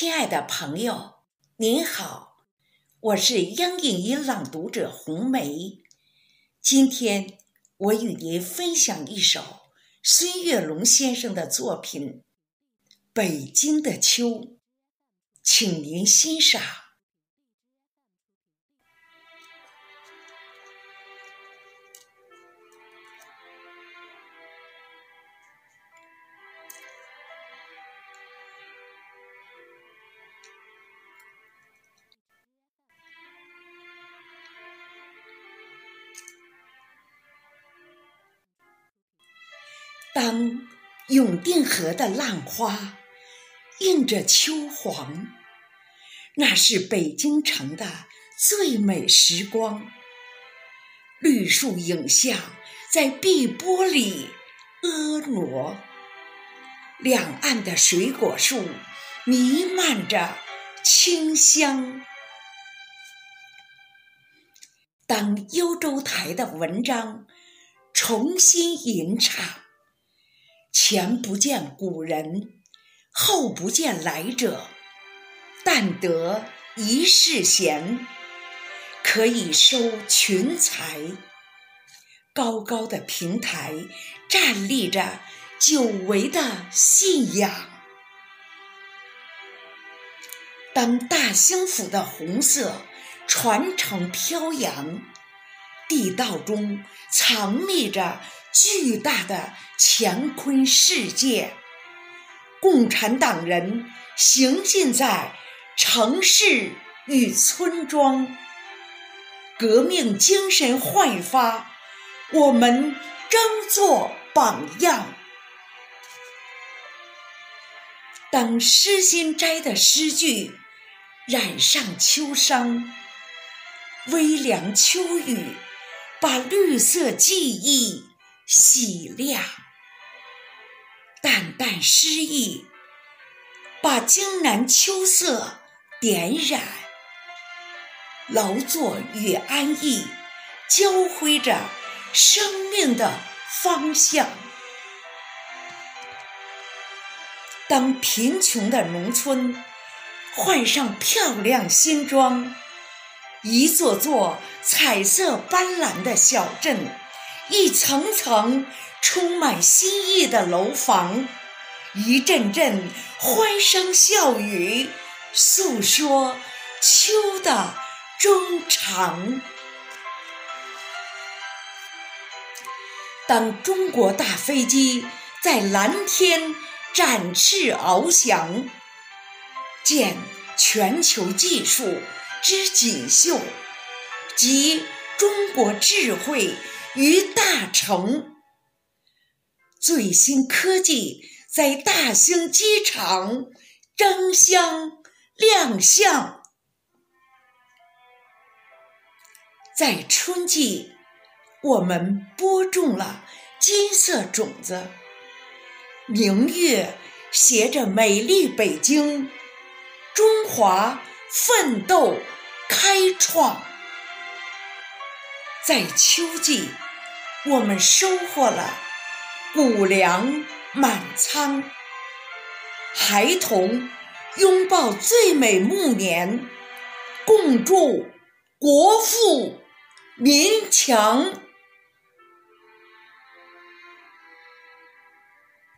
亲爱的朋友，您好，我是央影音朗读者红梅。今天我与您分享一首孙月龙先生的作品《北京的秋》，请您欣赏。当永定河的浪花映着秋黄，那是北京城的最美时光。绿树影像在碧波里婀娜，两岸的水果树弥漫着清香。当幽州台的文章重新吟唱。前不见古人，后不见来者。但得一世闲，可以收群才。高高的平台站立着久违的信仰。当大兴府的红色传承飘扬，地道中藏匿着。巨大的乾坤世界，共产党人行进在城市与村庄，革命精神焕发，我们争做榜样。当诗心斋的诗句染上秋殇，微凉秋雨把绿色记忆。洗亮，淡淡诗意，把江南秋色点染。劳作与安逸交辉着生命的方向。当贫穷的农村换上漂亮新装，一座座彩色斑斓的小镇。一层层充满新意的楼房，一阵阵欢声笑语，诉说秋的衷肠。当中国大飞机在蓝天展翅翱翔，见全球技术之锦绣及中国智慧。于大成，最新科技在大兴机场争相亮相。在春季，我们播种了金色种子，明月携着美丽北京，中华奋斗开创。在秋季，我们收获了谷粮满仓，孩童拥抱最美暮年，共祝国富民强。